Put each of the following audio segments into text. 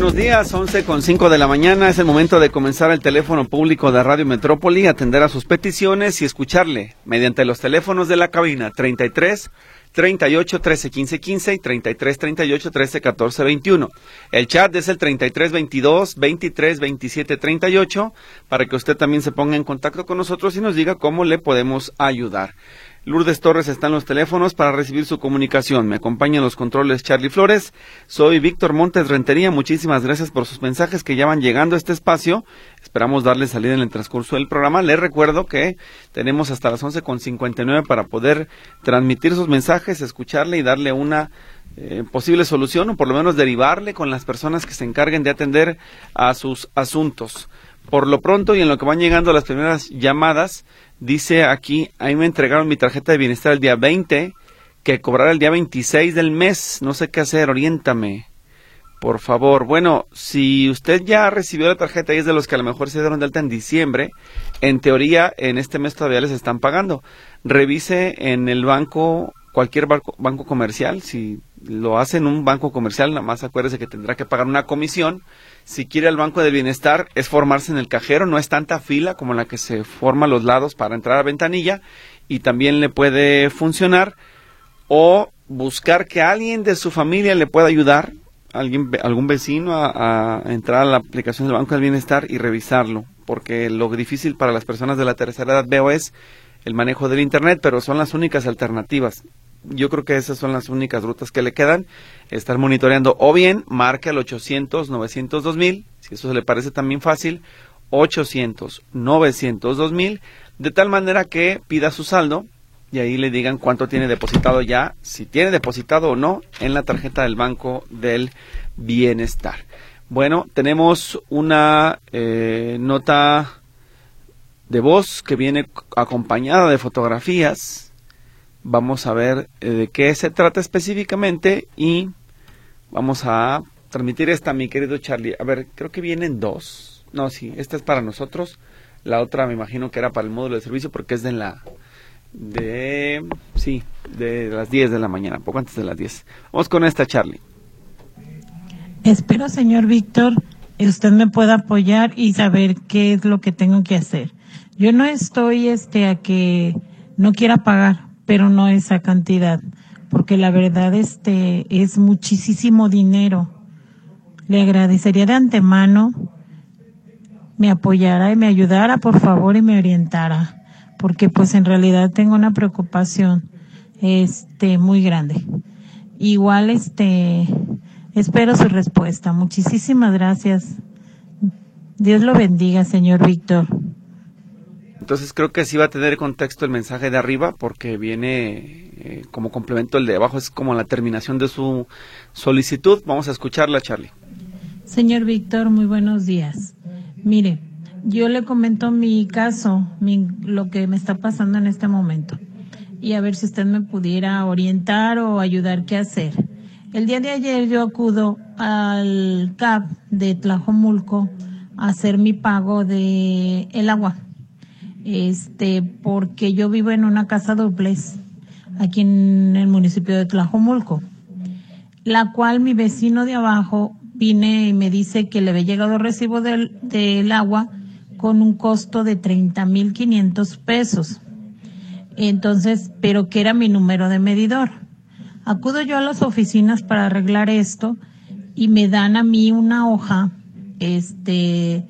Buenos días, 11 con 5 de la mañana. Es el momento de comenzar el teléfono público de Radio Metrópoli, atender a sus peticiones y escucharle mediante los teléfonos de la cabina 33 38 13 15 15 y 33 38 13 14 21. El chat es el 33 22 23 27 38 para que usted también se ponga en contacto con nosotros y nos diga cómo le podemos ayudar. Lourdes Torres está en los teléfonos para recibir su comunicación. Me acompaña en los controles Charlie Flores. Soy Víctor Montes Rentería. Muchísimas gracias por sus mensajes que ya van llegando a este espacio. Esperamos darle salida en el transcurso del programa. Les recuerdo que tenemos hasta las 11.59 para poder transmitir sus mensajes, escucharle y darle una eh, posible solución o por lo menos derivarle con las personas que se encarguen de atender a sus asuntos. Por lo pronto y en lo que van llegando las primeras llamadas, Dice aquí, ahí me entregaron mi tarjeta de bienestar el día 20, que cobrará el día 26 del mes. No sé qué hacer, oriéntame. Por favor. Bueno, si usted ya recibió la tarjeta y es de los que a lo mejor se dieron de alta en diciembre, en teoría en este mes todavía les están pagando. Revise en el banco, cualquier banco, banco comercial, si lo hace en un banco comercial, nada más acuérdese que tendrá que pagar una comisión si quiere al Banco de Bienestar es formarse en el cajero, no es tanta fila como la que se forma a los lados para entrar a ventanilla y también le puede funcionar o buscar que alguien de su familia le pueda ayudar, alguien, algún vecino a, a entrar a la aplicación del Banco del Bienestar y revisarlo, porque lo difícil para las personas de la tercera edad veo es el manejo del Internet, pero son las únicas alternativas yo creo que esas son las únicas rutas que le quedan. Estar monitoreando o bien marque al 800 900 2000, si eso se le parece también fácil, 800 900 2000, de tal manera que pida su saldo y ahí le digan cuánto tiene depositado ya, si tiene depositado o no en la tarjeta del Banco del Bienestar. Bueno, tenemos una eh, nota de voz que viene acompañada de fotografías Vamos a ver eh, de qué se trata específicamente y vamos a transmitir esta, mi querido Charlie. A ver, creo que vienen dos. No, sí, esta es para nosotros. La otra me imagino que era para el módulo de servicio porque es de la de sí, de las 10 de la mañana, poco antes de las 10. Vamos con esta, Charlie. Espero, señor Víctor, usted me pueda apoyar y saber qué es lo que tengo que hacer. Yo no estoy este a que no quiera pagar, pero no esa cantidad, porque la verdad este es muchísimo dinero. Le agradecería de antemano me apoyara y me ayudara, por favor, y me orientara, porque pues en realidad tengo una preocupación este muy grande. Igual este espero su respuesta. Muchísimas gracias. Dios lo bendiga, señor Víctor. Entonces creo que sí va a tener contexto el mensaje de arriba porque viene eh, como complemento el de abajo, es como la terminación de su solicitud. Vamos a escucharla, Charlie. Señor Víctor, muy buenos días. Mire, yo le comento mi caso, lo que me está pasando en este momento y a ver si usted me pudiera orientar o ayudar qué hacer. El día de ayer yo acudo al CAP de Tlajomulco a hacer mi pago de el agua este, porque yo vivo en una casa dobles aquí en el municipio de Tlajomulco, la cual mi vecino de abajo vine y me dice que le había llegado recibo del, del agua con un costo de 30 mil 500 pesos. Entonces, pero que era mi número de medidor. Acudo yo a las oficinas para arreglar esto y me dan a mí una hoja, este,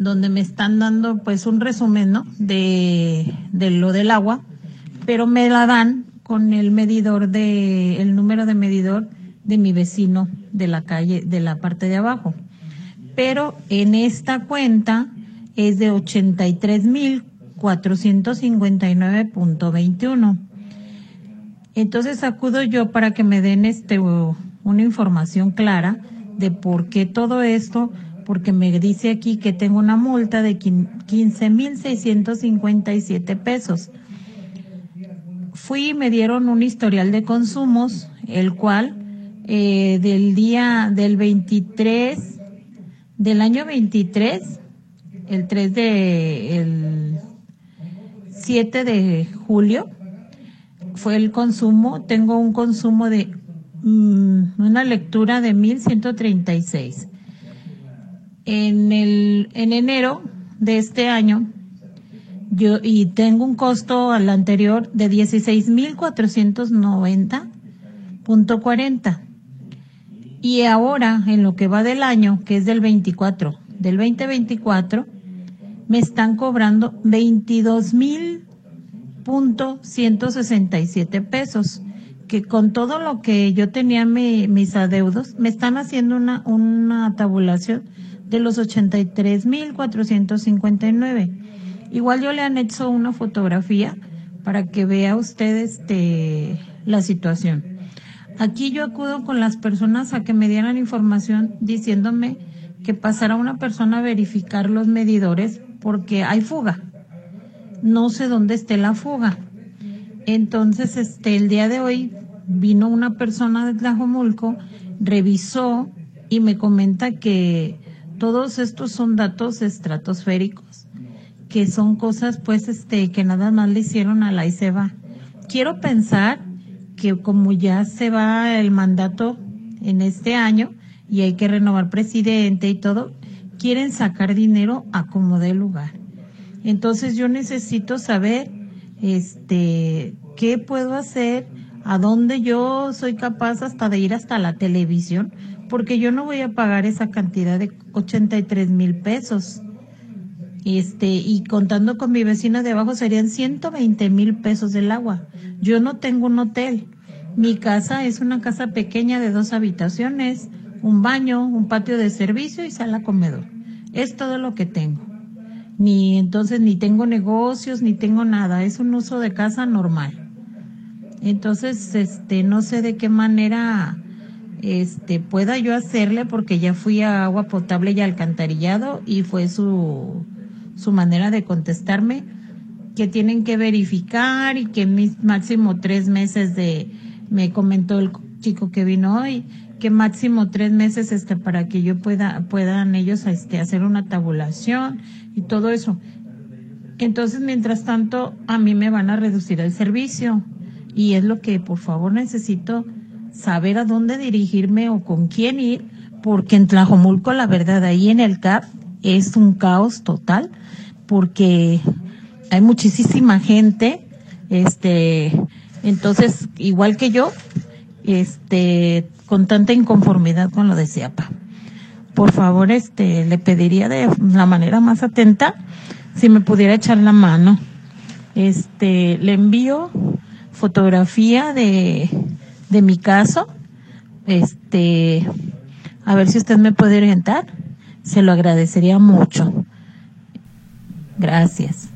donde me están dando pues un resumen ¿no? de, de lo del agua, pero me la dan con el medidor de, el número de medidor de mi vecino de la calle, de la parte de abajo. Pero en esta cuenta es de 83.459.21. Entonces acudo yo para que me den este, una información clara de por qué todo esto porque me dice aquí que tengo una multa de 15.657 pesos. fui y me dieron un historial de consumos, el cual eh, del día del 23, del año 23, el 3 de, el 7 de julio, fue el consumo, tengo un consumo de mm, una lectura de 1136. En el, en enero de este año, yo, y tengo un costo al anterior de 16,490.40. Y ahora, en lo que va del año, que es del 24, del 2024, me están cobrando 22,167 pesos, que con todo lo que yo tenía mis adeudos, me están haciendo una, una tabulación de los 83,459. Igual yo le han hecho una fotografía para que vea usted este, la situación. Aquí yo acudo con las personas a que me dieran información diciéndome que pasara una persona a verificar los medidores porque hay fuga. No sé dónde esté la fuga. Entonces, este, el día de hoy vino una persona de Tlajomulco, revisó y me comenta que todos estos son datos estratosféricos, que son cosas pues este que nada más le hicieron a la ICEBA. Quiero pensar que como ya se va el mandato en este año y hay que renovar presidente y todo, quieren sacar dinero a como dé lugar. Entonces yo necesito saber este qué puedo hacer, a dónde yo soy capaz hasta de ir hasta la televisión, porque yo no voy a pagar esa cantidad de 83 mil pesos. Este, y contando con mi vecina de abajo serían 120 mil pesos del agua. Yo no tengo un hotel. Mi casa es una casa pequeña de dos habitaciones, un baño, un patio de servicio y sala comedor. Es todo lo que tengo. Ni entonces ni tengo negocios ni tengo nada. Es un uso de casa normal. Entonces, este, no sé de qué manera este pueda yo hacerle porque ya fui a agua potable y alcantarillado y fue su su manera de contestarme, que tienen que verificar y que máximo tres meses de, me comentó el chico que vino hoy, que máximo tres meses este para que yo pueda, puedan ellos este, hacer una tabulación y todo eso. Entonces, mientras tanto, a mí me van a reducir el servicio y es lo que por favor necesito saber a dónde dirigirme o con quién ir, porque en Tlajomulco, la verdad, ahí en el CAP es un caos total porque hay muchísima gente, este, entonces, igual que yo, este, con tanta inconformidad con lo de CIAPA. Por favor, este, le pediría de la manera más atenta si me pudiera echar la mano. Este, le envío fotografía de, de mi caso. Este, a ver si usted me puede orientar. Se lo agradecería mucho. Gracias.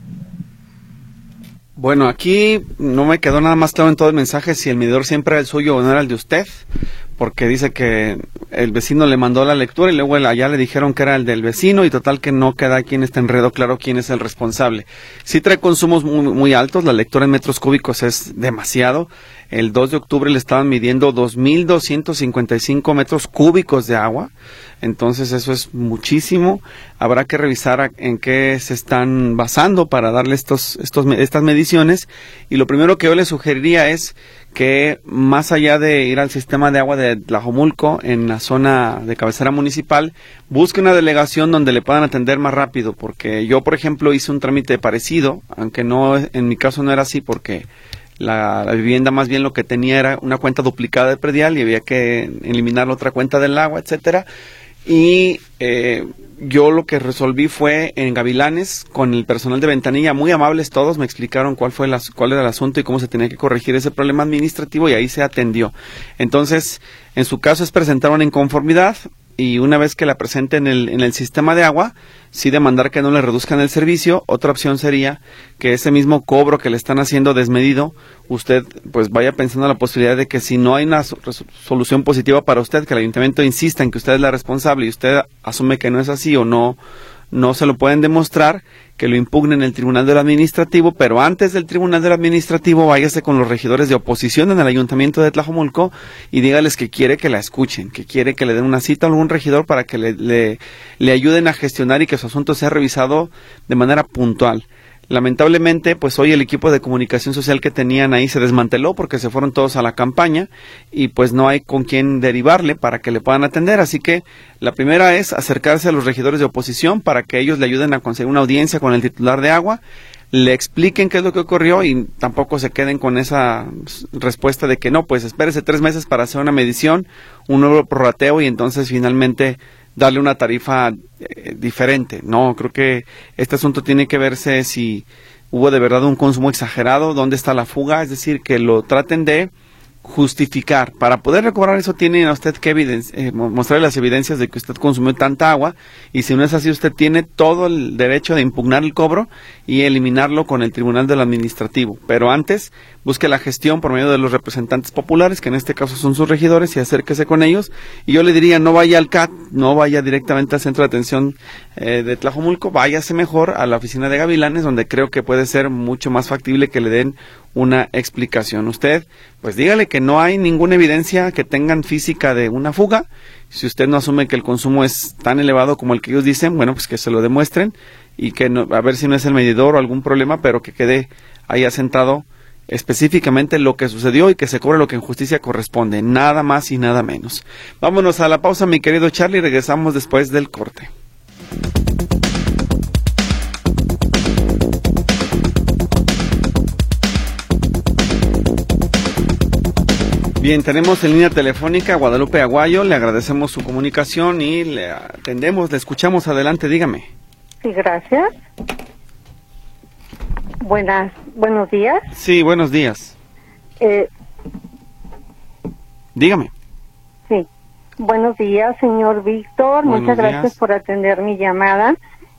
Bueno, aquí no me quedó nada más claro en todo el mensaje si el medidor siempre era el suyo o no era el de usted, porque dice que el vecino le mandó la lectura y luego allá le dijeron que era el del vecino y total que no queda aquí en este enredo claro quién es el responsable. Sí trae consumos muy, muy altos, la lectura en metros cúbicos es demasiado. El 2 de octubre le estaban midiendo 2.255 metros cúbicos de agua. Entonces eso es muchísimo. Habrá que revisar en qué se están basando para darle estos, estos, estas mediciones. Y lo primero que yo le sugeriría es que más allá de ir al sistema de agua de Tlajomulco en la zona de cabecera municipal, busque una delegación donde le puedan atender más rápido, porque yo, por ejemplo, hice un trámite parecido, aunque no en mi caso no era así porque la, vivienda más bien lo que tenía era una cuenta duplicada de predial y había que eliminar la otra cuenta del agua, etcétera. Y eh, yo lo que resolví fue en Gavilanes con el personal de ventanilla, muy amables todos, me explicaron cuál fue cuál era el asunto y cómo se tenía que corregir ese problema administrativo y ahí se atendió. Entonces, en su caso es presentar una inconformidad, y una vez que la presente en el, en el sistema de agua, sí demandar que no le reduzcan el servicio. Otra opción sería que ese mismo cobro que le están haciendo desmedido, usted pues vaya pensando la posibilidad de que si no hay una solución positiva para usted, que el ayuntamiento insista en que usted es la responsable y usted asume que no es así o no no se lo pueden demostrar, que lo impugnen en el Tribunal del Administrativo, pero antes del Tribunal del Administrativo váyase con los regidores de oposición en el Ayuntamiento de Tlajomulco y dígales que quiere que la escuchen, que quiere que le den una cita a algún regidor para que le, le, le ayuden a gestionar y que su asunto sea revisado de manera puntual. Lamentablemente, pues hoy el equipo de comunicación social que tenían ahí se desmanteló porque se fueron todos a la campaña y pues no hay con quién derivarle para que le puedan atender. Así que la primera es acercarse a los regidores de oposición para que ellos le ayuden a conseguir una audiencia con el titular de agua, le expliquen qué es lo que ocurrió y tampoco se queden con esa respuesta de que no, pues espérese tres meses para hacer una medición, un nuevo prorrateo y entonces finalmente darle una tarifa eh, diferente. No, creo que este asunto tiene que verse si hubo de verdad un consumo exagerado, dónde está la fuga, es decir, que lo traten de justificar. Para poder recobrar eso tiene usted que eh, mostrarle las evidencias de que usted consumió tanta agua y si no es así usted tiene todo el derecho de impugnar el cobro y eliminarlo con el Tribunal del Administrativo. Pero antes busque la gestión por medio de los representantes populares, que en este caso son sus regidores, y acérquese con ellos. Y yo le diría, no vaya al CAT, no vaya directamente al centro de atención eh, de Tlajomulco, váyase mejor a la oficina de Gavilanes, donde creo que puede ser mucho más factible que le den una explicación. Usted, pues dígale que no hay ninguna evidencia que tengan física de una fuga. Si usted no asume que el consumo es tan elevado como el que ellos dicen, bueno, pues que se lo demuestren y que no, a ver si no es el medidor o algún problema, pero que quede ahí asentado específicamente lo que sucedió y que se cobre lo que en justicia corresponde, nada más y nada menos. Vámonos a la pausa, mi querido Charlie, regresamos después del corte. Bien, tenemos en línea telefónica a Guadalupe Aguayo, le agradecemos su comunicación y le atendemos, le escuchamos adelante, dígame. Sí, gracias. Buenas, buenos días. Sí, buenos días. Eh, dígame. Sí, buenos días, señor Víctor. Muchas gracias por atender mi llamada.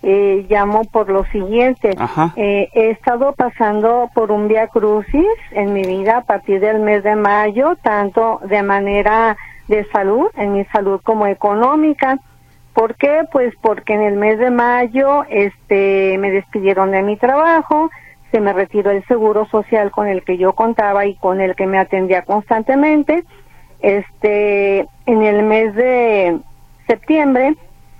Eh, llamo por lo siguiente. Eh, he estado pasando por un via crucis en mi vida a partir del mes de mayo, tanto de manera de salud, en mi salud como económica. ¿Por qué? Pues porque en el mes de mayo este me despidieron de mi trabajo, se me retiró el seguro social con el que yo contaba y con el que me atendía constantemente. Este en el mes de septiembre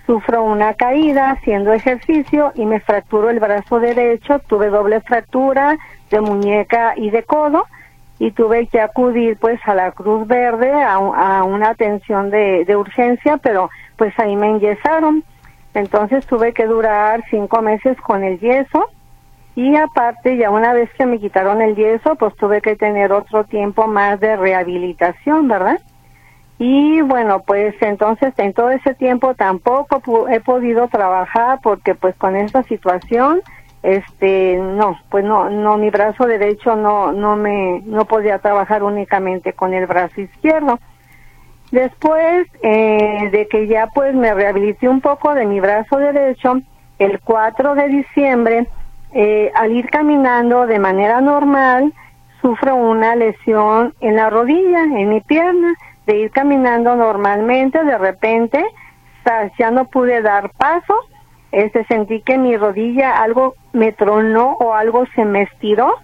sufro una caída haciendo ejercicio y me fracturó el brazo derecho, tuve doble fractura de muñeca y de codo y tuve que acudir pues a la Cruz Verde a, una atención de, de, urgencia, pero pues ahí me enyesaron. Entonces tuve que durar cinco meses con el yeso y aparte ya una vez que me quitaron el yeso pues tuve que tener otro tiempo más de rehabilitación, ¿verdad? Y bueno, pues entonces en todo ese tiempo tampoco he podido trabajar porque pues con esta situación, este, no, pues no, no, mi brazo derecho no, no me, no podía trabajar únicamente con el brazo izquierdo. Después eh, de que ya pues me rehabilité un poco de mi brazo derecho, el 4 de diciembre, eh, al ir caminando de manera normal, sufro una lesión en la rodilla, en mi pierna de ir caminando normalmente, de repente ya no pude dar paso, este sentí que mi rodilla algo me tronó o algo se me estiró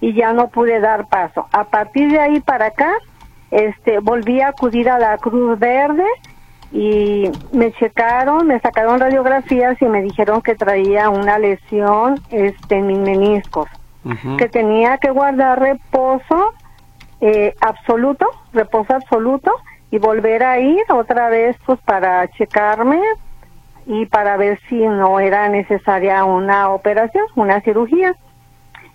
y ya no pude dar paso. A partir de ahí para acá, este volví a acudir a la Cruz Verde y me checaron, me sacaron radiografías y me dijeron que traía una lesión este en mis meniscos, que tenía que guardar reposo eh, absoluto, reposo absoluto, y volver a ir otra vez pues para checarme y para ver si no era necesaria una operación, una cirugía.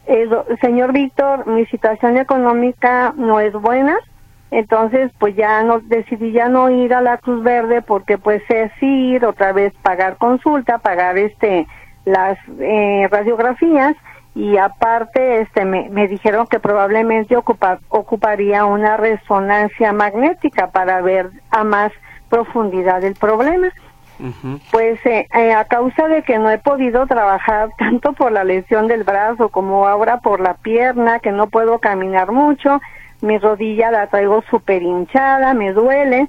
Eh, señor Víctor, mi situación económica no es buena, entonces pues ya no decidí ya no ir a la Cruz Verde porque pues es ir otra vez pagar consulta, pagar este las eh, radiografías y aparte este me, me dijeron que probablemente ocuparía una resonancia magnética para ver a más profundidad el problema. Pues eh, eh, a causa de que no he podido trabajar tanto por la lesión del brazo como ahora por la pierna, que no puedo caminar mucho, mi rodilla la traigo súper hinchada, me duele,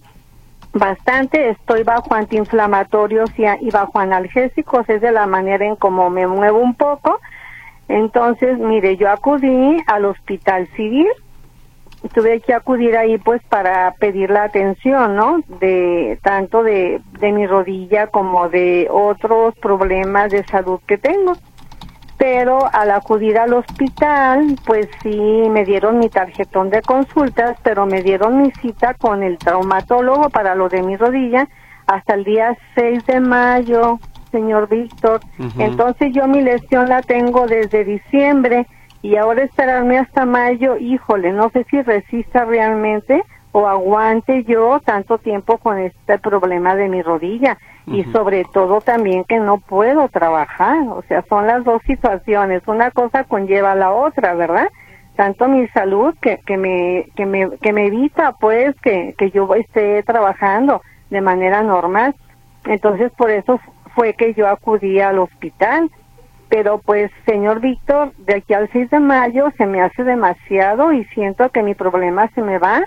bastante. Estoy bajo antiinflamatorios y, y bajo analgésicos, es de la manera en cómo me muevo un poco. Entonces, mire, yo acudí al hospital civil, tuve que acudir ahí pues para pedir la atención, ¿no? De tanto de, de mi rodilla como de otros problemas de salud que tengo. Pero al acudir al hospital, pues sí, me dieron mi tarjetón de consultas, pero me dieron mi cita con el traumatólogo para lo de mi rodilla hasta el día 6 de mayo, señor Víctor. Entonces yo mi lesión la tengo desde diciembre y ahora esperarme hasta mayo, híjole, no sé si resista realmente o aguante yo tanto tiempo con este problema de mi rodilla y sobre todo también que no puedo trabajar, o sea, son las dos situaciones, una cosa conlleva a la otra, ¿verdad? Tanto mi salud que, que me que me que me evita pues que, que yo esté trabajando de manera normal. Entonces, por eso fue que yo acudí al hospital. Pero pues, señor Víctor, de aquí al 6 de mayo se me hace demasiado y siento que mi problema se me va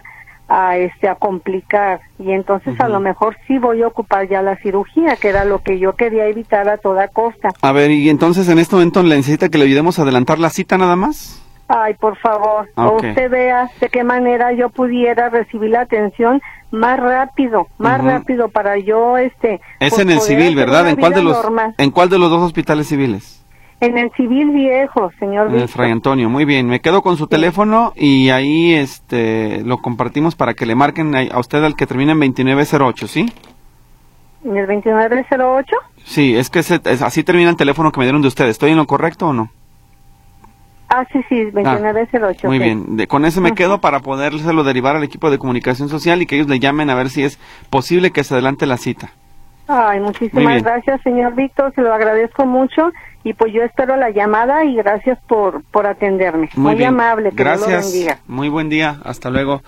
a este a complicar y entonces a lo mejor sí voy a ocupar ya la cirugía que era lo que yo quería evitar a toda costa. A ver, y entonces en este momento le necesita que le ayudemos a adelantar la cita nada más? Ay, por favor, o usted vea de qué manera yo pudiera recibir la atención más rápido, más rápido para yo este Es en el civil, ¿verdad? ¿En cuál de los en cuál de los dos hospitales civiles? En el civil viejo, señor. En el Fray Antonio, muy bien. Me quedo con su teléfono y ahí este lo compartimos para que le marquen a usted al que termina en 2908, ¿sí? ¿En el 2908? Sí, es que así termina el teléfono que me dieron de usted. ¿Estoy en lo correcto o no? Ah, sí, sí, 2908. Ah, muy bien, de, con ese me quedo para podérselo derivar al equipo de comunicación social y que ellos le llamen a ver si es posible que se adelante la cita. Ay, muchísimas gracias, señor Víctor, se lo agradezco mucho y pues yo espero la llamada y gracias por, por atenderme. Muy, amable, que gracias. Dios lo bendiga. Muy buen día, hasta luego.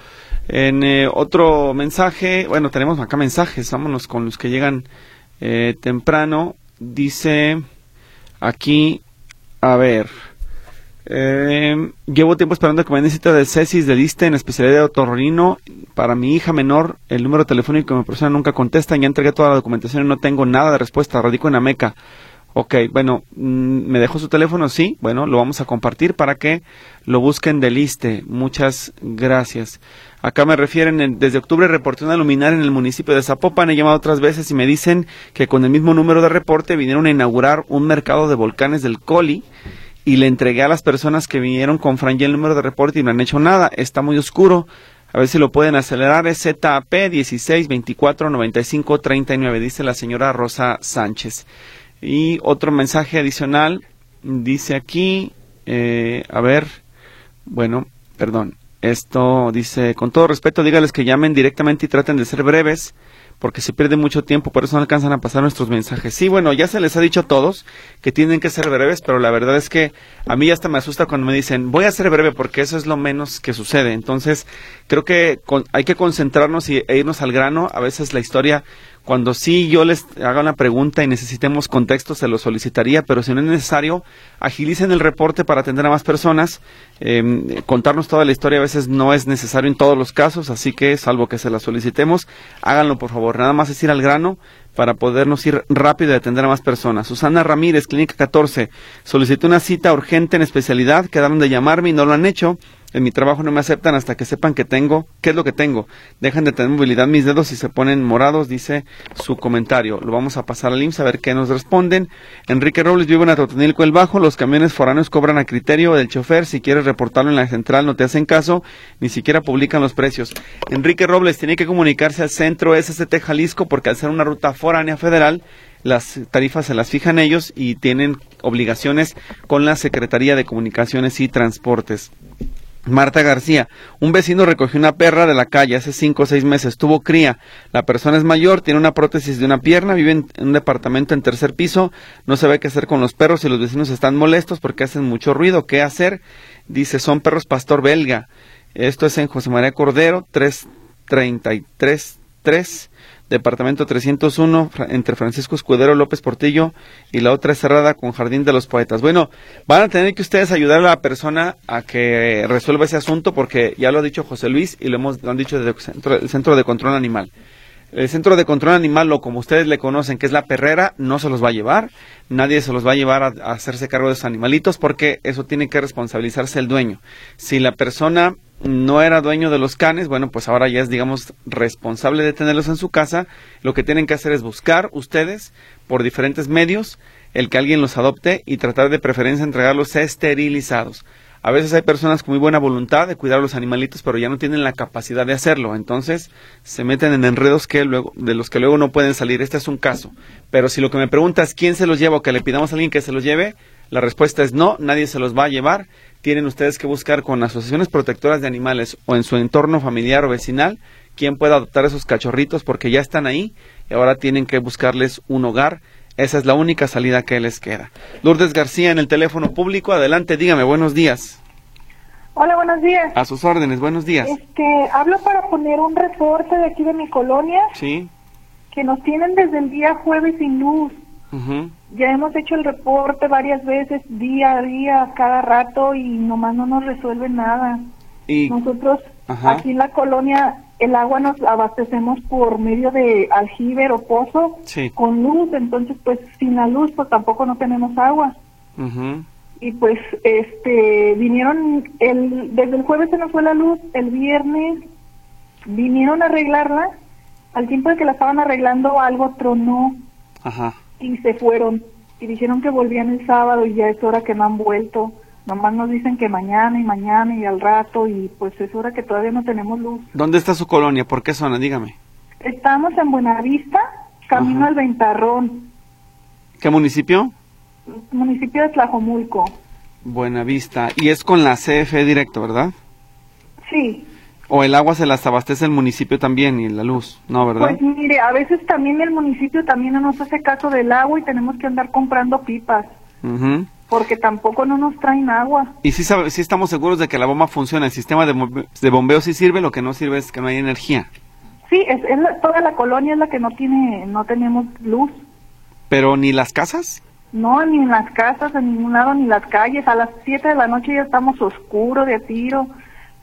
En eh, otro mensaje, bueno, tenemos acá mensajes, vámonos con los que llegan eh, temprano. Dice aquí, a ver, eh, llevo tiempo esperando que me necesite de CESIS de lista en especialidad de otorrino para mi hija menor. El número telefónico que mi persona nunca contesta. Ya entregué toda la documentación y no tengo nada de respuesta. Radico en Ameca. Ok, bueno, mm, me dejó su teléfono, sí, bueno, lo vamos a compartir para que lo busquen de liste. Muchas gracias. Acá me refieren, desde octubre reporté una luminaria en el municipio de Zapopan, he llamado otras veces y me dicen que con el mismo número de reporte vinieron a inaugurar un mercado de volcanes del Coli y le entregué a las personas que vinieron con Franje el número de reporte y no han hecho nada. Está muy oscuro. A ver si lo pueden acelerar. Es ZAP 16 24 95 39, dice la señora Rosa Sánchez. Y otro mensaje adicional dice aquí, eh, a ver, bueno, perdón, esto dice, con todo respeto, dígales que llamen directamente y traten de ser breves porque se pierde mucho tiempo, por eso no alcanzan a pasar nuestros mensajes. Sí, bueno, ya se les ha dicho a todos que tienen que ser breves, pero la verdad es que a mí hasta me asusta cuando me dicen, voy a ser breve porque eso es lo menos que sucede. Entonces, creo que hay que concentrarnos y, e irnos al grano. A veces la historia cuando sí yo les haga una pregunta y necesitemos contexto, se lo solicitaría, pero si no es necesario, agilicen el reporte para atender a más personas. Em, contarnos toda la historia a veces no es necesario en todos los casos, así que salvo que se la solicitemos, háganlo por favor. Nada más es ir al grano para podernos ir rápido y atender a más personas. Susana Ramírez, Clínica 14, solicité una cita urgente en especialidad, quedaron de llamarme y no lo han hecho. En mi trabajo no me aceptan hasta que sepan que tengo, qué es lo que tengo. Dejan de tener movilidad mis dedos y se ponen morados, dice su comentario. Lo vamos a pasar al IMSS a ver qué nos responden. Enrique Robles vive en Atotonilco el Bajo. Los camiones foráneos cobran a criterio del chofer. Si quieres reportarlo en la central no te hacen caso, ni siquiera publican los precios. Enrique Robles tiene que comunicarse al centro SST Jalisco porque al ser una ruta foránea federal, las tarifas se las fijan ellos y tienen obligaciones con la Secretaría de Comunicaciones y Transportes. Marta García, un vecino recogió una perra de la calle hace cinco o seis meses, tuvo cría. La persona es mayor, tiene una prótesis de una pierna, vive en un departamento en tercer piso, no sabe qué hacer con los perros y los vecinos están molestos porque hacen mucho ruido. ¿Qué hacer? Dice, son perros pastor belga. Esto es en José María Cordero, 333 3 departamento 301, entre Francisco Escudero López Portillo, y la otra cerrada con Jardín de los Poetas. Bueno, van a tener que ustedes ayudar a la persona a que resuelva ese asunto, porque ya lo ha dicho José Luis y lo hemos han dicho desde el centro, de Control Animal. El Centro de Control Animal, o como ustedes le conocen, que es la perrera, no se los va a llevar. Nadie se los va a llevar a, hacerse cargo de esos animalitos porque eso tiene que responsabilizarse el dueño. Si la persona no era dueño de los canes, bueno, pues ahora ya es, digamos, responsable de tenerlos en su casa. Lo que tienen que hacer es buscar ustedes por diferentes medios el que alguien los adopte y tratar de preferencia entregarlos esterilizados. A veces hay personas con muy buena voluntad de cuidar a los animalitos, pero ya no tienen la capacidad de hacerlo. Entonces se meten en enredos que luego, de los que luego no pueden salir. Este es un caso. Pero si lo que me preguntas quién se los lleva o que le pidamos a alguien que se los lleve, la respuesta es no, nadie se los va a llevar. Tienen ustedes que buscar con asociaciones protectoras de animales o en su entorno familiar o vecinal quién pueda adoptar esos cachorritos porque ya están ahí y ahora tienen que buscarles un hogar esa es la única salida que les queda. Lourdes García en el teléfono público. Adelante, dígame, buenos días. Hola, buenos días. A sus órdenes, buenos días. Este, hablo para poner un reporte de aquí de mi colonia. Sí. Que nos tienen desde el día jueves sin luz. Ya hemos hecho el reporte varias veces, día a día, cada rato, y nomás no nos resuelven nada. Y... Nosotros aquí en la colonia el agua nos abastecemos por medio de aljibe o pozo con luz, entonces pues sin la luz pues tampoco no tenemos agua. Y pues este vinieron el desde el jueves se nos fue la luz, el viernes vinieron a arreglarla, al tiempo de que la estaban arreglando algo tronó y se fueron y dijeron que volvían el sábado y ya es hora que no han vuelto. Nomás nos dicen que mañana y mañana y al rato y pues es hora que todavía no tenemos luz. ¿Dónde está su colonia? ¿Por qué zona? Dígame. Estamos en Buenavista, camino al Ventarrón. ¿Qué municipio? Municipio de Tlajomulco. Buenavista. Y es con la CFE directo, ¿verdad? Sí. ¿O el agua se las abastece el municipio también y la luz? No, ¿verdad? Pues mire, a veces también el municipio también no nos hace caso del agua y tenemos que andar comprando pipas. Ajá porque tampoco no nos traen agua. ¿Y si, si estamos seguros de que la bomba funciona? ¿El sistema de, de bombeo sí sirve? Lo que no sirve es que no hay energía. Sí, es, toda la colonia es la que no tiene, no tenemos luz. ¿Pero ni las casas? No, ni en las casas, en ningún lado, ni las calles. A las 7 de la noche ya estamos oscuros de tiro.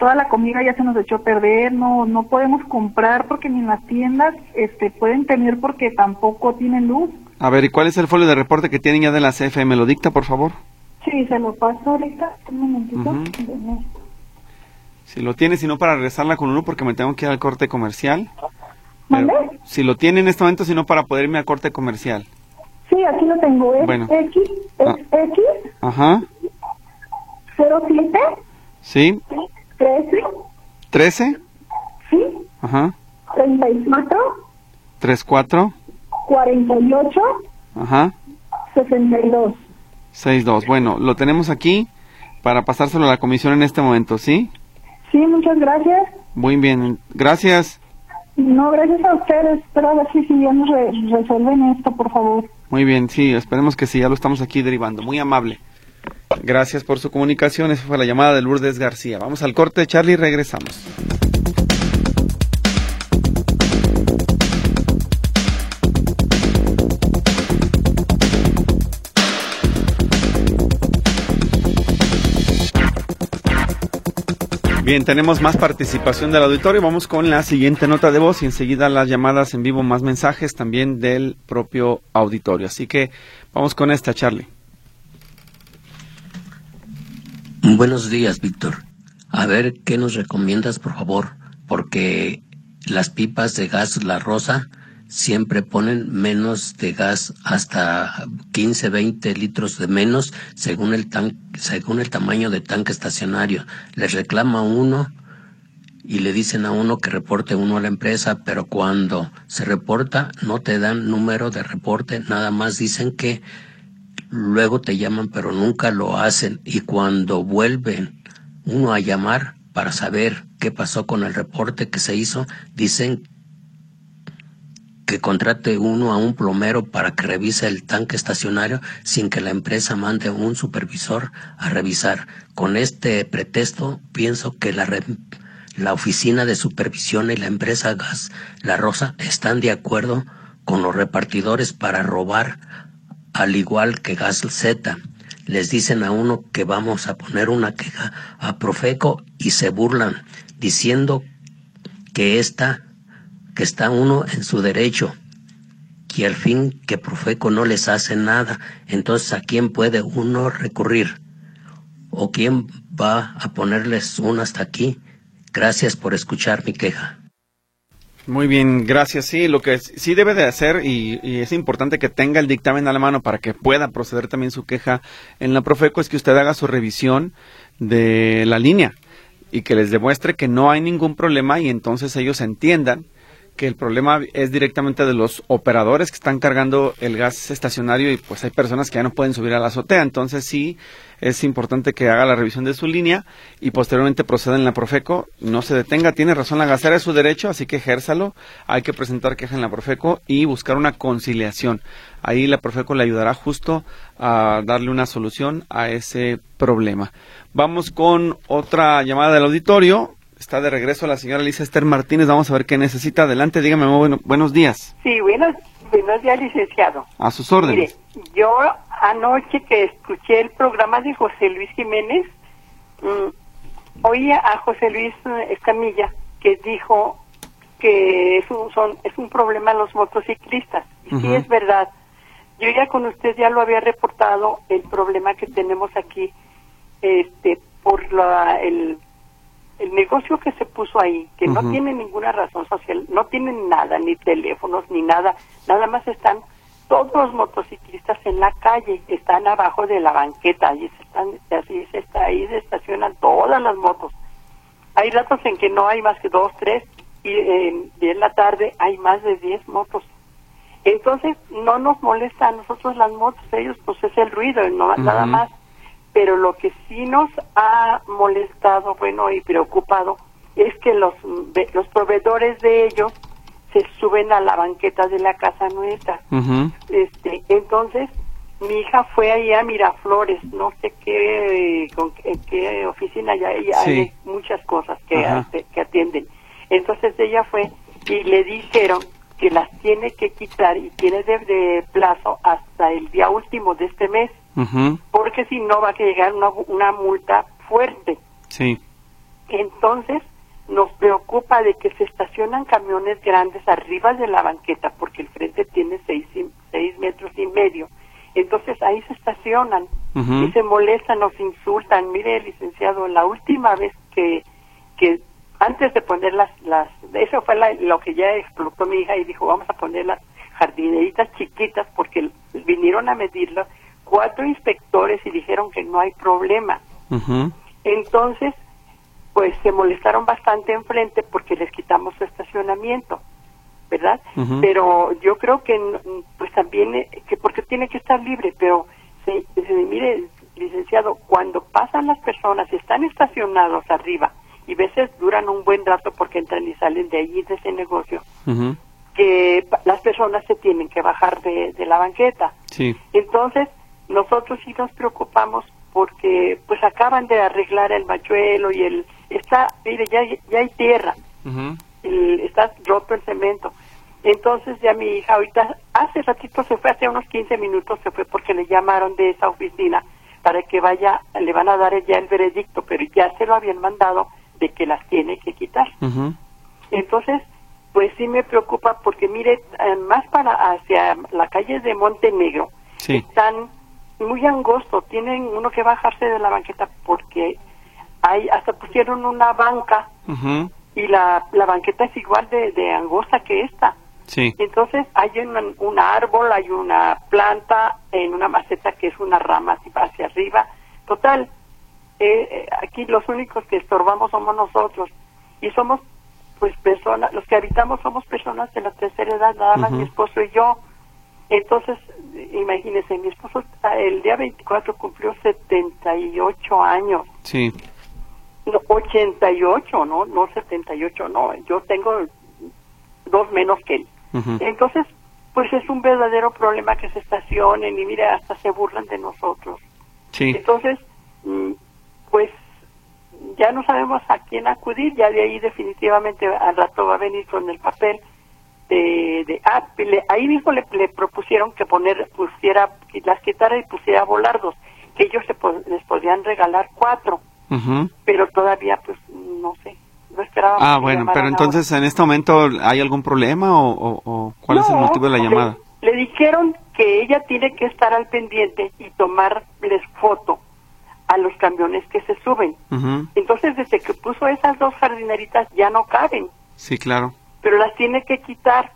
Toda la comida ya se nos echó a perder. No, no podemos comprar porque ni en las tiendas este, pueden tener porque tampoco tienen luz. A ver, ¿y cuál es el folio de reporte que tienen ya de la CFE? ¿Me lo dicta, por favor? Sí, se lo paso ahorita. Un momentito. Si lo tiene, si no, para regresarla con uno, porque me tengo que ir al corte comercial. ¿Vale? Si lo tiene en este momento, si no, para poder irme al corte comercial. Sí, aquí lo tengo. Es bueno. X, ah. X. Ajá. 07. Sí. 13. 13. Sí. Ajá. 34. 34. 48. Ajá. 62. 62. Bueno, lo tenemos aquí para pasárselo a la comisión en este momento, ¿sí? Sí, muchas gracias. Muy bien, gracias. No, gracias a ustedes. Espero a ver si, si ya nos resuelven esto, por favor. Muy bien, sí, esperemos que sí, ya lo estamos aquí derivando. Muy amable. Gracias por su comunicación. Esa fue la llamada de Lourdes García. Vamos al corte, Charlie, y regresamos. Bien, tenemos más participación del auditorio. Vamos con la siguiente nota de voz y enseguida las llamadas en vivo, más mensajes también del propio auditorio. Así que vamos con esta, Charlie. Buenos días, Víctor. A ver, ¿qué nos recomiendas, por favor? Porque las pipas de gas La Rosa siempre ponen menos de gas, hasta 15, 20 litros de menos, según el, tan, según el tamaño de tanque estacionario. Les reclama uno y le dicen a uno que reporte uno a la empresa, pero cuando se reporta no te dan número de reporte, nada más dicen que luego te llaman, pero nunca lo hacen. Y cuando vuelven uno a llamar para saber qué pasó con el reporte que se hizo, dicen que contrate uno a un plomero para que revise el tanque estacionario sin que la empresa mande un supervisor a revisar. Con este pretexto, pienso que la, la oficina de supervisión y la empresa Gas La Rosa están de acuerdo con los repartidores para robar, al igual que Gas Z. Les dicen a uno que vamos a poner una queja a Profeco y se burlan, diciendo que esta que está uno en su derecho y al fin que Profeco no les hace nada, entonces ¿a quién puede uno recurrir? ¿O quién va a ponerles uno hasta aquí? Gracias por escuchar mi queja. Muy bien, gracias. Sí, lo que sí debe de hacer y, es importante que tenga el dictamen a la mano para que pueda proceder también su queja en la Profeco es que usted haga su revisión de la línea y que les demuestre que no hay ningún problema y entonces ellos entiendan que el problema es directamente de los operadores que están cargando el gas estacionario y pues hay personas que ya no pueden subir a la azotea. Entonces sí es importante que haga la revisión de su línea y posteriormente proceda en la Profeco. No se detenga, tiene razón la gasera, es su derecho, así que ejérzalo. Hay que presentar queja en la Profeco y buscar una conciliación. Ahí la Profeco le ayudará justo a darle una solución a ese problema. Vamos con otra llamada del auditorio. Está de regreso la señora Lisa Esther Martínez. Vamos a ver qué necesita. Adelante, dígame, buenos días. Sí, buenos, buenos días, licenciado. A sus órdenes. Mire, yo anoche que escuché el programa de José Luis Jiménez, mm, oía a José Luis Escamilla que dijo que es un, son, es un problema los motociclistas. Y sí es verdad. Yo ya con usted ya lo había reportado el problema que tenemos aquí este por la, el el negocio que se puso ahí, que no tiene ninguna razón social, no tienen nada, ni teléfonos, ni nada, nada más están todos los motociclistas en la calle, están abajo de la banqueta, ahí se están, así se está, ahí se estacionan todas las motos. Hay ratos en que no hay más que dos, tres, y, en la tarde hay más de diez motos. Entonces no nos molesta a nosotros las motos, ellos pues es el ruido, no, nada más pero lo que sí nos ha molestado, bueno, y preocupado, es que los, los proveedores de ellos se suben a la banqueta de la casa nuestra. este, entonces, mi hija fue ahí a Miraflores, no sé qué, con, en qué oficina, ya, hay muchas cosas que, que atienden. Entonces ella fue y le dijeron que las tiene que quitar y tiene de plazo hasta el día último de este mes porque si no va a llegar una, una multa fuerte. Sí. Entonces, nos preocupa de que se estacionan camiones grandes arriba de la banqueta, porque el frente tiene seis, seis metros y medio. Entonces ahí se estacionan y se molestan, nos insultan. Mire, licenciado, la última vez que, que antes de poner las, las eso fue lo que ya explotó mi hija y dijo, vamos a poner las jardineritas chiquitas porque vinieron a medirlo cuatro inspectores y dijeron que no hay problema. Entonces, pues se molestaron bastante enfrente porque les quitamos su estacionamiento, ¿verdad? Pero yo creo que, pues también, eh, que porque tiene que estar libre, pero se, mire, licenciado, cuando pasan las personas, están estacionados arriba y veces duran un buen rato porque entran y salen de allí, de ese negocio, que las personas se tienen que bajar de, de la banqueta. Sí. Entonces, nosotros sí nos preocupamos porque pues acaban de arreglar el machuelo y el está mire ya ya hay tierra. Está roto el cemento. Entonces ya mi hija ahorita hace ratito se fue hace unos 15 minutos se fue porque le llamaron de esa oficina para que vaya le van a dar ya el veredicto pero ya se lo habían mandado de que las tiene que quitar. Entonces pues sí me preocupa porque mire eh, más para hacia la calle de Montenegro están muy angosto, tienen uno que bajarse de la banqueta porque hay hasta pusieron una banca y la, la banqueta es igual de, de angosta que esta. Sí. Entonces hay un, un, árbol, hay una planta en una maceta que es una rama hacia arriba. Total, eh, eh, aquí los únicos que estorbamos somos nosotros y somos pues personas, los que habitamos somos personas de la tercera edad, nada más mi esposo y yo. Entonces, imagínese, mi esposo el día 24 cumplió 78 años. Sí. No, 88, ¿no? No 78, no. Yo tengo dos menos que él. Entonces, pues es un verdadero problema que se estacionen y mire, hasta se burlan de nosotros. Sí. Entonces, mm, pues ya no sabemos a quién acudir, ya de ahí definitivamente al rato va a venir con el papel de, de ah, ahí mismo le, propusieron que poner pusiera las quitara y pusiera volardos que ellos se les podían regalar cuatro pero todavía pues no sé no esperaba. Ah, bueno, pero entonces en este momento hay algún problema o, cuál es el motivo de la llamada? Le, dijeron que ella tiene que estar al pendiente y tomarles foto a los camiones que se suben. Entonces, desde que puso esas dos jardineritas ya no caben. Sí, claro. Pero las tiene que quitar.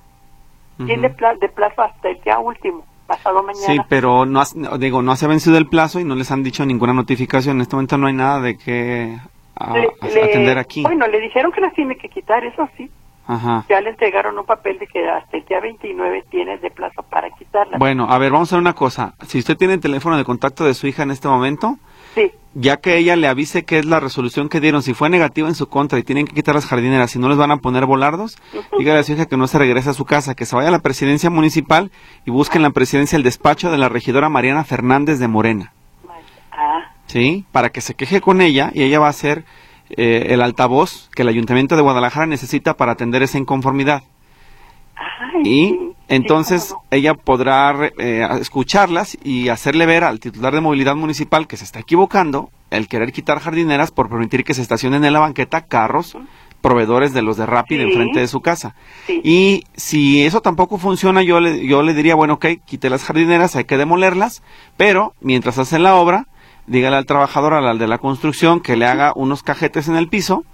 Tiene de plazo hasta el día último pasado mañana. Sí, pero no, digo, no se ha vencido el plazo y no les han dicho ninguna notificación. En este momento no hay nada de que atender aquí. Bueno, le dijeron que las tiene que quitar, eso sí. Ajá. Ya le entregaron un papel de que hasta el día 29 tiene de plazo para quitarla. Bueno, a ver, vamos a hacer una cosa. Si usted tiene el teléfono de contacto de su hija en este momento, sí. ya que ella le avise que es la resolución que dieron, si fue negativa en su contra y tienen que quitar las jardineras y no les van a poner volardos, dígale a su hija que no se regrese a su casa, que se vaya a la presidencia municipal y busque en la presidencia el despacho de la regidora Mariana Fernández de Morena. Ah. ¿Sí? Para que se queje con ella y ella va a ser eh, el altavoz que el Ayuntamiento de Guadalajara necesita para atender esa inconformidad. Y entonces ella podrá eh, escucharlas y hacerle ver al titular de movilidad municipal que se está equivocando el querer quitar jardineras por permitir que se estacionen en la banqueta carros proveedores de los de Rapid enfrente de su casa. Y si eso tampoco funciona, yo le, yo le diría, bueno, ok, quite las jardineras, hay que demolerlas, pero mientras hacen la obra, dígale al trabajador, al de la construcción, que le haga unos cajetes en el piso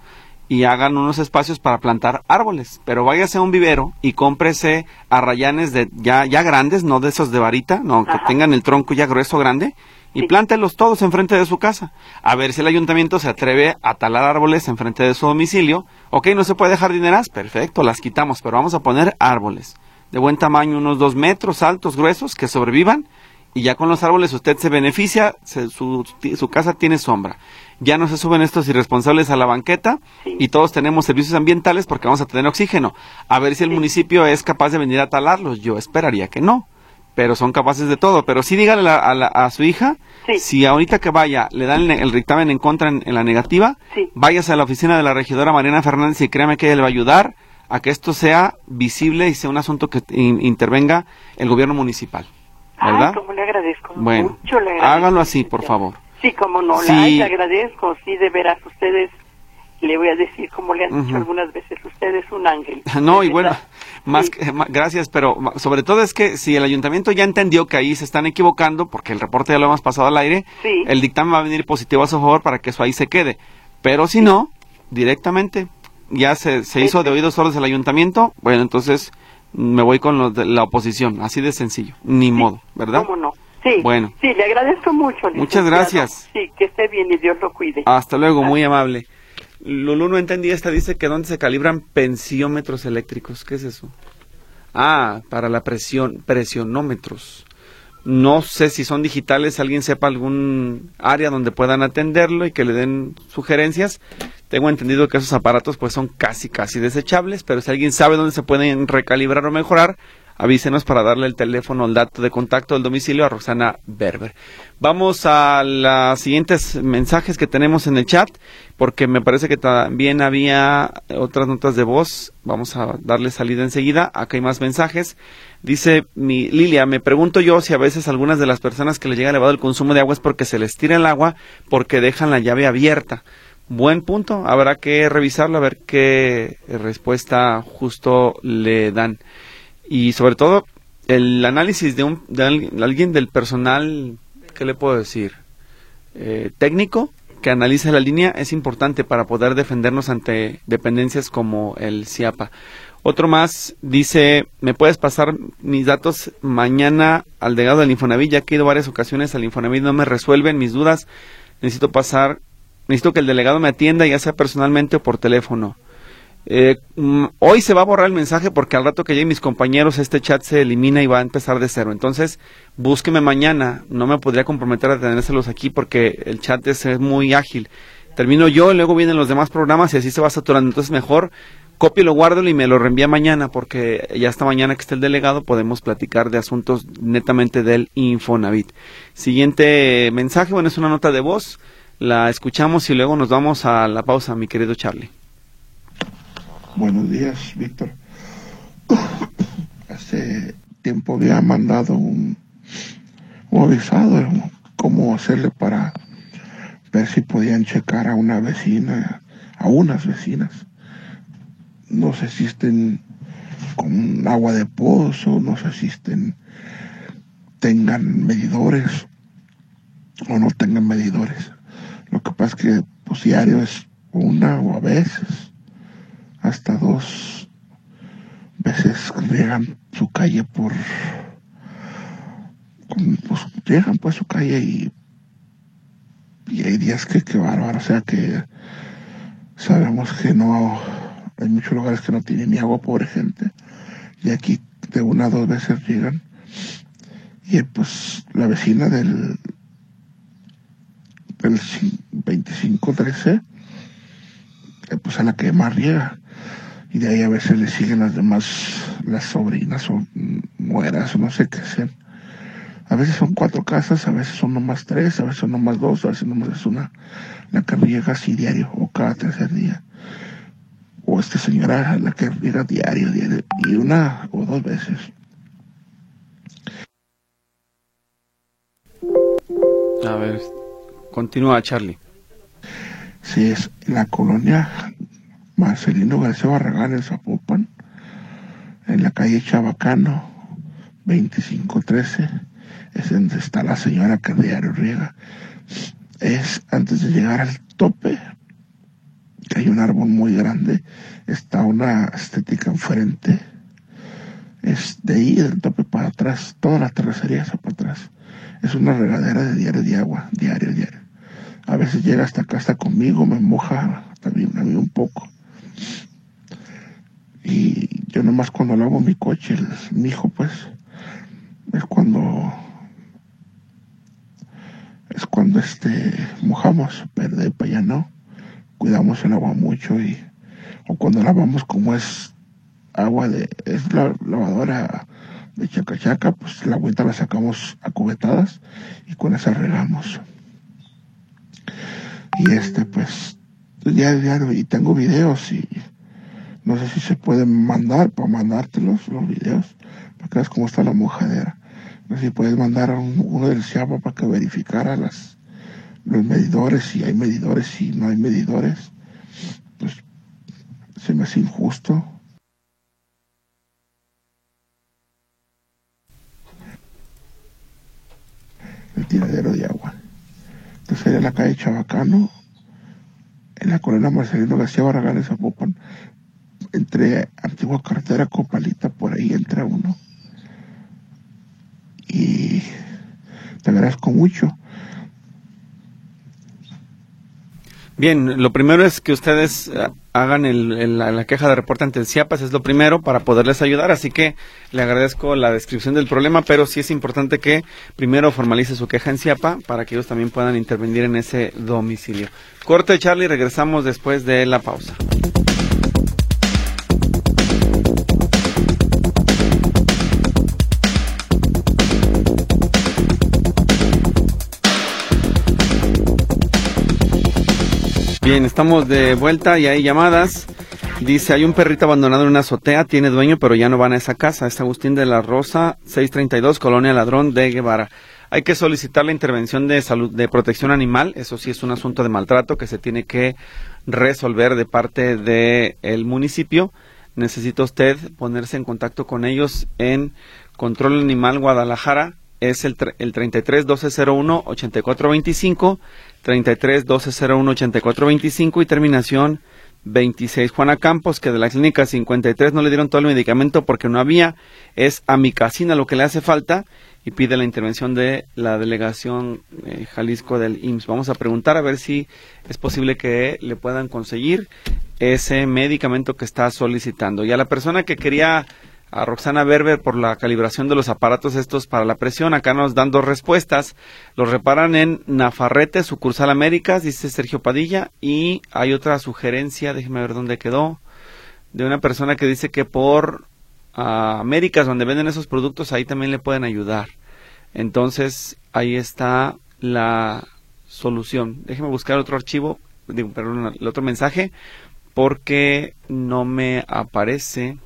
y hagan unos espacios para plantar árboles. Pero váyase a un vivero y cómprese arrayanes de ya, ya grandes, no de esos de varita, no, que tengan el tronco ya grueso grande, y plántelos todos enfrente de su casa. A ver si el ayuntamiento se atreve a talar árboles enfrente de su domicilio. Ok, no se puede dejar dineras, perfecto, las quitamos, pero vamos a poner árboles de buen tamaño, unos dos metros altos, gruesos, que sobrevivan y ya con los árboles usted se beneficia, su, su, casa tiene sombra. Ya no se suben estos irresponsables a la banqueta y todos tenemos servicios ambientales porque vamos a tener oxígeno. A ver si el municipio es capaz de venir a talarlos. Yo esperaría que no, pero son capaces de todo. Pero sí dígale a, a, su hija, si ahorita que vaya le dan el, dictamen en contra en, la negativa, váyase a la oficina de la regidora Mariana Fernández y créame que ella le va a ayudar a que esto sea visible y sea un asunto que intervenga el gobierno municipal. ¿verdad? como le agradezco. Bueno, mucho le agradezco, hágalo así, por favor. Sí, como no, le agradezco, sí, de veras, ustedes, le voy a decir, como le han dicho algunas veces, usted es un ángel. No, y bueno, más, gracias, pero sobre todo es que si el ayuntamiento ya entendió que ahí se están equivocando, porque el reporte ya lo hemos pasado al aire, el dictamen va a venir positivo a su favor para que eso ahí se quede. Pero si no, directamente, ya se, se hizo de oídos sordos el ayuntamiento, bueno, entonces me voy con los de la oposición, así de sencillo, ni modo, ¿verdad? ¿Cómo no? Sí, bueno. sí, le agradezco mucho. Muchas gracias. Sí, que esté bien y Dios lo cuide. Hasta luego, muy amable. Lulu no entendía esta, dice que dónde se calibran pensiómetros eléctricos, ¿qué es eso? Ah, para la presión, presionómetros. No sé si son digitales, alguien sepa algún área donde puedan atenderlo y que le den sugerencias. Tengo entendido que esos aparatos pues son casi casi desechables, pero si alguien sabe dónde se pueden recalibrar o mejorar, avísenos para darle el teléfono, el dato de contacto del domicilio a Roxana Berber. Vamos a los siguientes mensajes que tenemos en el chat, porque me parece que también había otras notas de voz. Vamos a darle salida enseguida. Acá hay más mensajes. Dice mi Lilia, me pregunto yo si a veces algunas de las personas que les llega elevado el consumo de agua es porque se les tira el agua porque dejan la llave abierta. Buen punto, habrá que revisarlo a ver qué respuesta justo le dan. Y sobre todo, el análisis de, un, de alguien del personal, ¿qué le puedo decir? Eh, técnico que analice la línea es importante para poder defendernos ante dependencias como el CIAPA. Otro más dice, ¿me puedes pasar mis datos mañana al delegado del Infonavit? Ya que he ido varias ocasiones al Infonavit, no me resuelven mis dudas. Necesito pasar, necesito que el delegado me atienda, ya sea personalmente o por teléfono. Eh, mm, hoy se va a borrar el mensaje porque al rato que lleguen mis compañeros este chat se elimina y va a empezar de cero. Entonces, búsqueme mañana. No me podría comprometer a tenérselos aquí porque el chat es muy ágil. Termino yo, luego vienen los demás programas y así se va saturando. Entonces, mejor lo guárdalo y me lo reenvía mañana porque ya hasta mañana que esté el delegado podemos platicar de asuntos netamente del Infonavit. Siguiente mensaje, bueno, es una nota de voz, la escuchamos y luego nos vamos a la pausa, mi querido Charlie. Buenos días, Víctor. Hace tiempo había mandado un, un avisado cómo hacerle para ver si podían checar a una vecina, a unas vecinas no sé si estén con agua de pozo, no sé si estén, tengan medidores o no tengan medidores. Lo que pasa es que pues diario es una o a veces hasta dos veces llegan su calle por pues llegan pues su calle y y hay días que qué bárbaro o sea que sabemos que no hay muchos lugares que no tienen ni agua pobre gente y aquí de una a dos veces llegan y pues la vecina del del 2513 eh, pues a la que más riega y de ahí a veces le siguen las demás las sobrinas o mueras o no sé qué sean a veces son cuatro casas, a veces son nomás tres, a veces son nomás dos, a veces nomás es una. La que riega así diario o cada tercer día. O esta señora la que riega diario, diario, y una o dos veces. A ver, continúa Charlie. Sí, es la colonia Marcelino García Barragán en Zapopan, en la calle Chabacano, 2513 es donde está la señora que diario riega. Es antes de llegar al tope, que hay un árbol muy grande, está una estética enfrente. Es de ahí, del tope para atrás, toda la terracería está para atrás. Es una regadera de diario de agua, diario, diario. A veces llega hasta acá, está conmigo, me moja también a mí un poco. Y yo nomás cuando lavo mi coche, mi hijo pues, es cuando es cuando este mojamos, pero de para allá no. Cuidamos el agua mucho y o cuando lavamos como es agua de es la lavadora de chacachaca, pues la agüita la sacamos a cubetadas y con esa regamos. Y este pues ya diario y tengo videos y no sé si se pueden mandar para mandártelos los videos para que veas cómo está la mojadera si puedes mandar a uno del CIAPA para que verificara las, los medidores, si hay medidores, si no hay medidores, pues se me hace injusto. El tiradero de agua. Entonces en la calle Chabacano, en la colonia Marcelino García Barragán de Zapopan, entre antigua carretera Copalita, por ahí entra uno y te agradezco mucho. Bien, lo primero es que ustedes eh, hagan el, la, queja de reporte ante el CIAPAS, es lo primero para poderles ayudar, así que le agradezco la descripción del problema, pero sí es importante que primero formalice su queja en CIAPA para que ellos también puedan intervenir en ese domicilio. Corte, Charlie, regresamos después de la pausa. Bien, estamos de vuelta y hay llamadas. Dice, hay un perrito abandonado en una azotea, tiene dueño, pero ya no van a esa casa. Es Agustín de la Rosa, 632, Colonia Ladrón de Guevara. Hay que solicitar la intervención de salud, de protección animal. Eso sí es un asunto de maltrato que se tiene que resolver de parte del el municipio. Necesita usted ponerse en contacto con ellos en Control Animal Guadalajara. Es el, el 33 1201 8425 33 1201 8425 y terminación 26. Juana Campos, que de la clínica 53 no le dieron todo el medicamento porque no había, es amicacina lo que le hace falta y pide la intervención de la delegación eh, Jalisco del IMSS. Vamos a preguntar a ver si es posible que le puedan conseguir ese medicamento que está solicitando. Y a la persona que quería a Roxana Berber por la calibración de los aparatos estos para la presión. Acá nos dan dos respuestas. Los reparan en Nafarrete, sucursal Américas, dice Sergio Padilla. Y hay otra sugerencia, déjeme ver dónde quedó, de una persona que dice que por ah, Américas, donde venden esos productos, ahí también le pueden ayudar. Entonces, ahí está la solución. Déjeme buscar otro archivo, digo, perdón, el otro mensaje, porque no me aparece.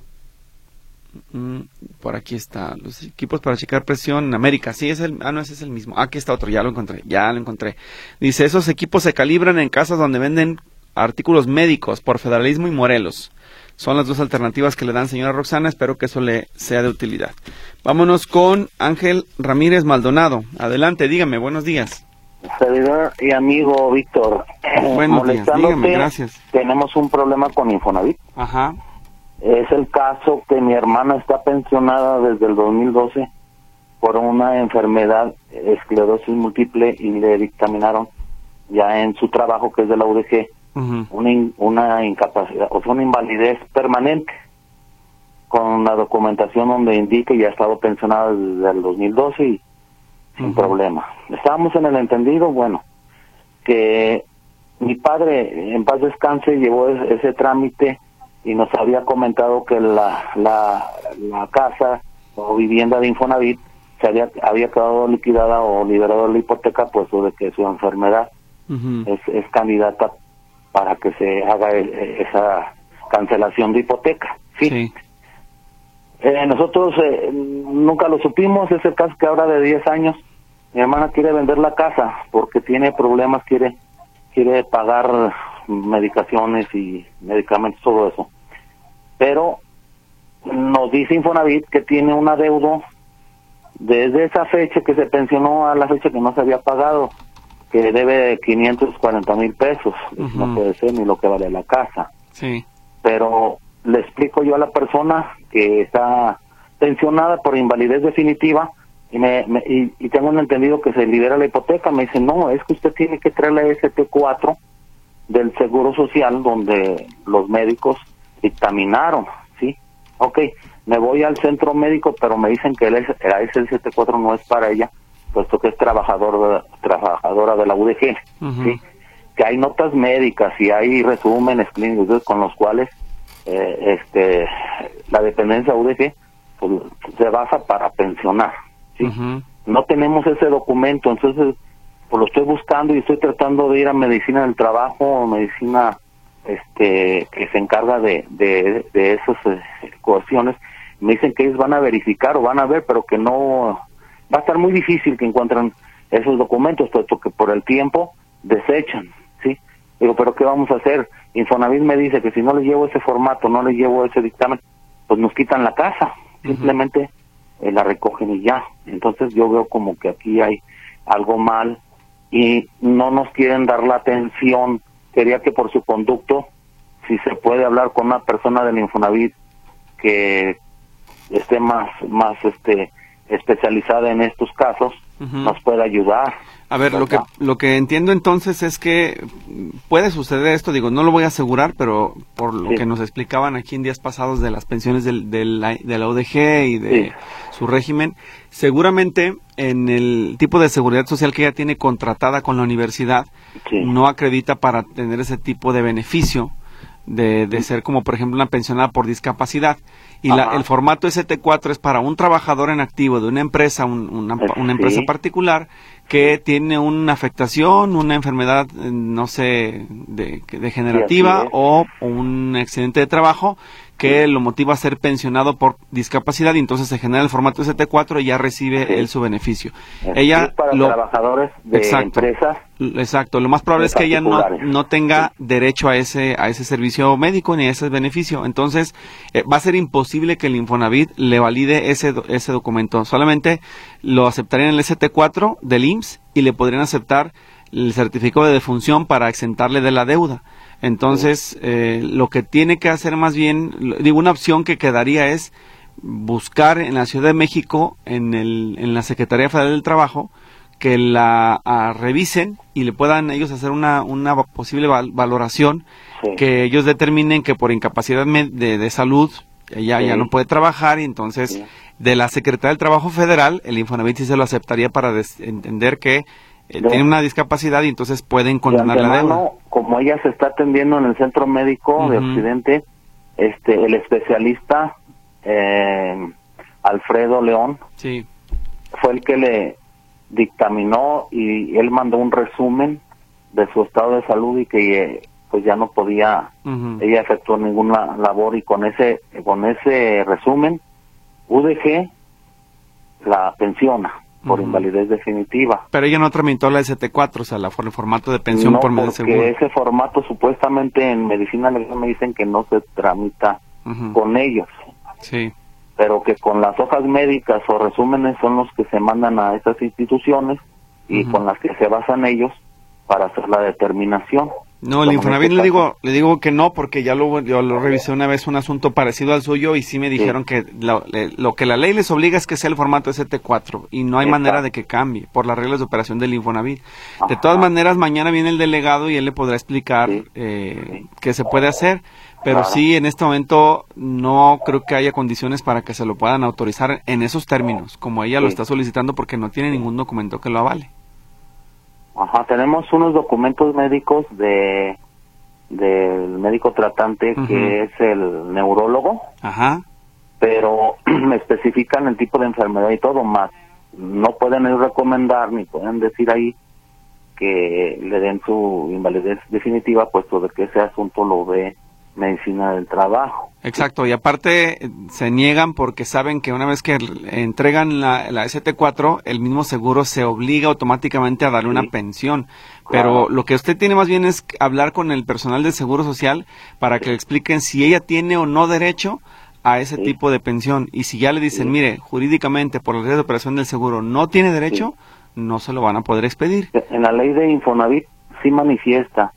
Mm, por aquí está. Los equipos para checar presión en América. Sí, es el. Ah, no, ese es el mismo. Aquí está otro. Ya lo encontré. Ya lo encontré. Dice: esos equipos se calibran en casas donde venden artículos médicos por Federalismo y Morelos. Son las dos alternativas que le dan señora Roxana. Espero que eso le sea de utilidad. Vámonos con Ángel Ramírez Maldonado. Adelante, dígame, buenos días. Servidor y amigo Víctor. Buenos días, dígame, gracias. Tenemos un problema con Infonavit. Ajá. Es el caso que mi hermana está pensionada desde el 2012 por una enfermedad, esclerosis múltiple, y le dictaminaron ya en su trabajo, que es de la UDG, una, una incapacidad, o sea, una invalidez permanente, con la documentación donde indica y ha estado pensionada desde el 2012 y sin problema. Estábamos en el entendido, bueno, que mi padre, en paz descanse, llevó ese, trámite y nos había comentado que la, la, la casa o vivienda de Infonavit se había, había quedado liquidada o liberada la hipoteca, pues de que su enfermedad es, es candidata para que se haga e, e, esa cancelación de hipoteca. Sí. Eh, nosotros eh, nunca lo supimos, es el caso que ahora de 10 años mi hermana quiere vender la casa porque tiene problemas, quiere quiere pagar medicaciones y medicamentos, todo eso. Pero nos dice Infonavit que tiene un adeudo desde esa fecha que se pensionó a la fecha que no se había pagado que debe 540 mil pesos. No puede ser ni lo que vale la casa. Sí. Pero le explico yo a la persona que está pensionada por invalidez definitiva y, me, y, tengo un entendido que se libera la hipoteca. Me dice, no, es que usted tiene que traer la ST4 del Seguro Social donde los médicos dictaminaron, ¿sí? Ok, me voy al centro médico, pero me dicen que el, la ST4 no es para ella puesto que es trabajador, trabajadora de la UDG, ¿sí? que hay notas médicas y hay resúmenes clínicos con los cuales eh, este la dependencia UDG pues, se basa para pensionar. ¿sí? No tenemos ese documento, entonces pues lo estoy buscando y estoy tratando de ir a medicina del trabajo o medicina este que se encarga de, de, de esas eh, cuestiones. Me dicen que ellos van a verificar o van a ver, pero que no va a estar muy difícil que encuentren esos documentos, puesto que por el tiempo desechan, ¿sí? Digo, pero ¿qué vamos a hacer? Infonavit me dice que si no les llevo ese formato, no les llevo ese dictamen, pues nos quitan la casa, simplemente eh, la recogen y ya. Entonces yo veo como que aquí hay algo mal y no nos quieren dar la atención. Quería que por su conducto, si se puede hablar con una persona del Infonavit que esté más, más, este, especializada en estos casos nos puede ayudar. A ver, lo que, lo que entiendo entonces es que puede suceder esto, digo, no lo voy a asegurar, pero por lo que nos explicaban aquí en días pasados de las pensiones del, de la ODG y de su régimen, seguramente en el tipo de seguridad social que ella tiene contratada con la universidad, no acredita para tener ese tipo de beneficio de, de ser como, por ejemplo, una pensionada por discapacidad. Y la, el formato ST4 es para un trabajador en activo de una empresa, una, una, empresa particular, que tiene una afectación, una enfermedad, eh, no sé, de, degenerativa o un accidente de trabajo que lo motiva a ser pensionado por discapacidad y entonces se genera el formato ST4 y ya recibe él su beneficio. ella para trabajadores de exacto, empresas. Exacto, lo más probable es que ella no, no tenga derecho a ese a ese servicio médico ni a ese beneficio. Entonces, eh, va a ser imposible que el Infonavit le valide ese ese documento. Solamente lo aceptarían el ST4 del IMSS y le podrían aceptar el certificado de defunción para exentarle de la deuda. Entonces, eh, lo que tiene que hacer más bien, digo, una opción que quedaría es buscar en la Ciudad de México, en, el, en la Secretaría Federal del Trabajo, que la revisen y le puedan ellos hacer una, una posible valoración, que ellos determinen que por incapacidad de, de salud ella ya no puede trabajar y entonces de la Secretaría del Trabajo Federal el Infonavit sí se lo aceptaría para entender que eh, tiene una discapacidad y entonces pueden condenar la deuda. Como ella se está atendiendo en el centro médico de Occidente, este, el especialista eh, Alfredo León sí. fue el que le dictaminó y él mandó un resumen de su estado de salud y que eh, pues ya no podía ella efectuó ninguna labor y con ese con ese resumen UDG la pensiona por invalidez definitiva. Pero ella no tramitó la ST4, o sea, la, el formato de pensión por medio seguro. ese formato supuestamente en medicina legal me dicen que no se tramita con ellos. Sí. Pero que con las hojas médicas o resúmenes son los que se mandan a esas instituciones y con las que se basan ellos para hacer la determinación. No, el Infonavit le digo, le digo que no porque ya lo, yo lo revisé una vez un asunto parecido al suyo y sí me dijeron que lo, que la ley les obliga es que sea el formato ST4 y no hay manera de que cambie por las reglas de operación del Infonavit. De todas maneras, mañana viene el delegado y él le podrá explicar eh, qué se puede hacer, pero sí, en este momento no creo que haya condiciones para que se lo puedan autorizar en esos términos, como ella lo está solicitando porque no tiene ningún documento que lo avale. Ajá, tenemos unos documentos médicos de del médico tratante que es el neurólogo. Ajá. Pero me especifican el tipo de enfermedad y todo más. No pueden recomendar ni pueden decir ahí que le den su invalidez definitiva, puesto de que ese asunto lo ve medicina del trabajo. Exacto, y aparte se niegan porque saben que una vez que entregan la, la ST4, el mismo seguro se obliga automáticamente a darle una pensión. Pero lo que usted tiene más bien es hablar con el personal del Seguro Social para que le expliquen si ella tiene o no derecho a ese tipo de pensión. Y si ya le dicen, mire, jurídicamente por la ley de operación del seguro no tiene derecho, no se lo van a poder expedir. En la ley de Infonavit sí manifiesta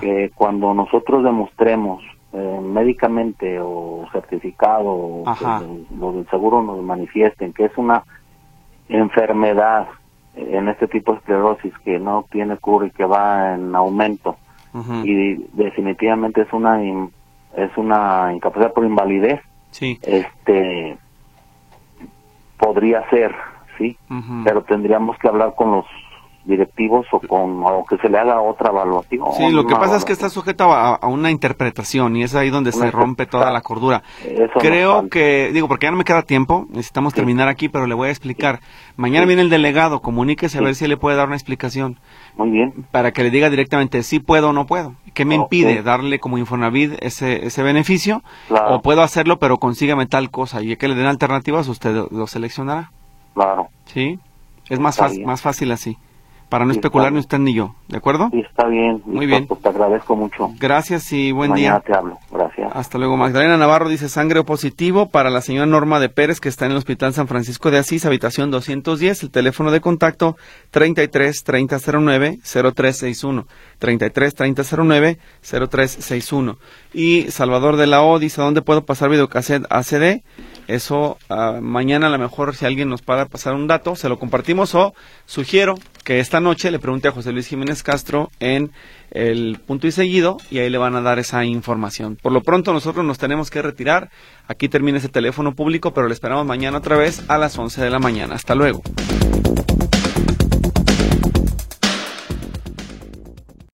que cuando nosotros demostremos eh, médicamente o certificado lo del seguro nos manifiesten que es una enfermedad en este tipo de esclerosis que no tiene cura y que va en aumento y definitivamente es una es una incapacidad por invalidez sí. este podría ser sí pero tendríamos que hablar con los directivos o con o que se le haga otra evaluación. Sí, lo que pasa es que está sujeta a, una interpretación y es ahí donde se rompe toda la cordura. Creo que, digo, porque ya no me queda tiempo, necesitamos terminar aquí, pero le voy a explicar. Mañana viene el delegado, comuníquese a ver si le puede dar una explicación. Muy bien. Para que le diga directamente si puedo o no puedo. ¿Qué me impide darle como Infonavit ese, ese beneficio? O puedo hacerlo, pero consígame tal cosa. Y que le den alternativas, usted lo seleccionará. Claro. ¿Sí? Es más, más fácil así para no especular ni usted ni yo, ¿de acuerdo? Sí, está bien. Muy bien. Pues te agradezco mucho. Gracias y buen Mañana día. te hablo. Gracias. Hasta luego. Magdalena Navarro dice sangre positivo para la señora Norma de Pérez que está en el Hospital San Francisco de Asís, habitación 210, el teléfono de contacto 33 3009 0361. 33 3009 0361. Y Salvador de la O dice, ¿dónde puedo pasar videocassette ACD? Eso ah, mañana a lo mejor si alguien nos para pasar un dato, se lo compartimos o sugiero que esta noche le pregunte a José Luis Jiménez Castro en el punto y seguido y ahí le van a dar esa información. Por lo pronto nosotros nos tenemos que retirar. Aquí termina ese teléfono público, pero le esperamos mañana otra vez a las 11 de la mañana. Hasta luego.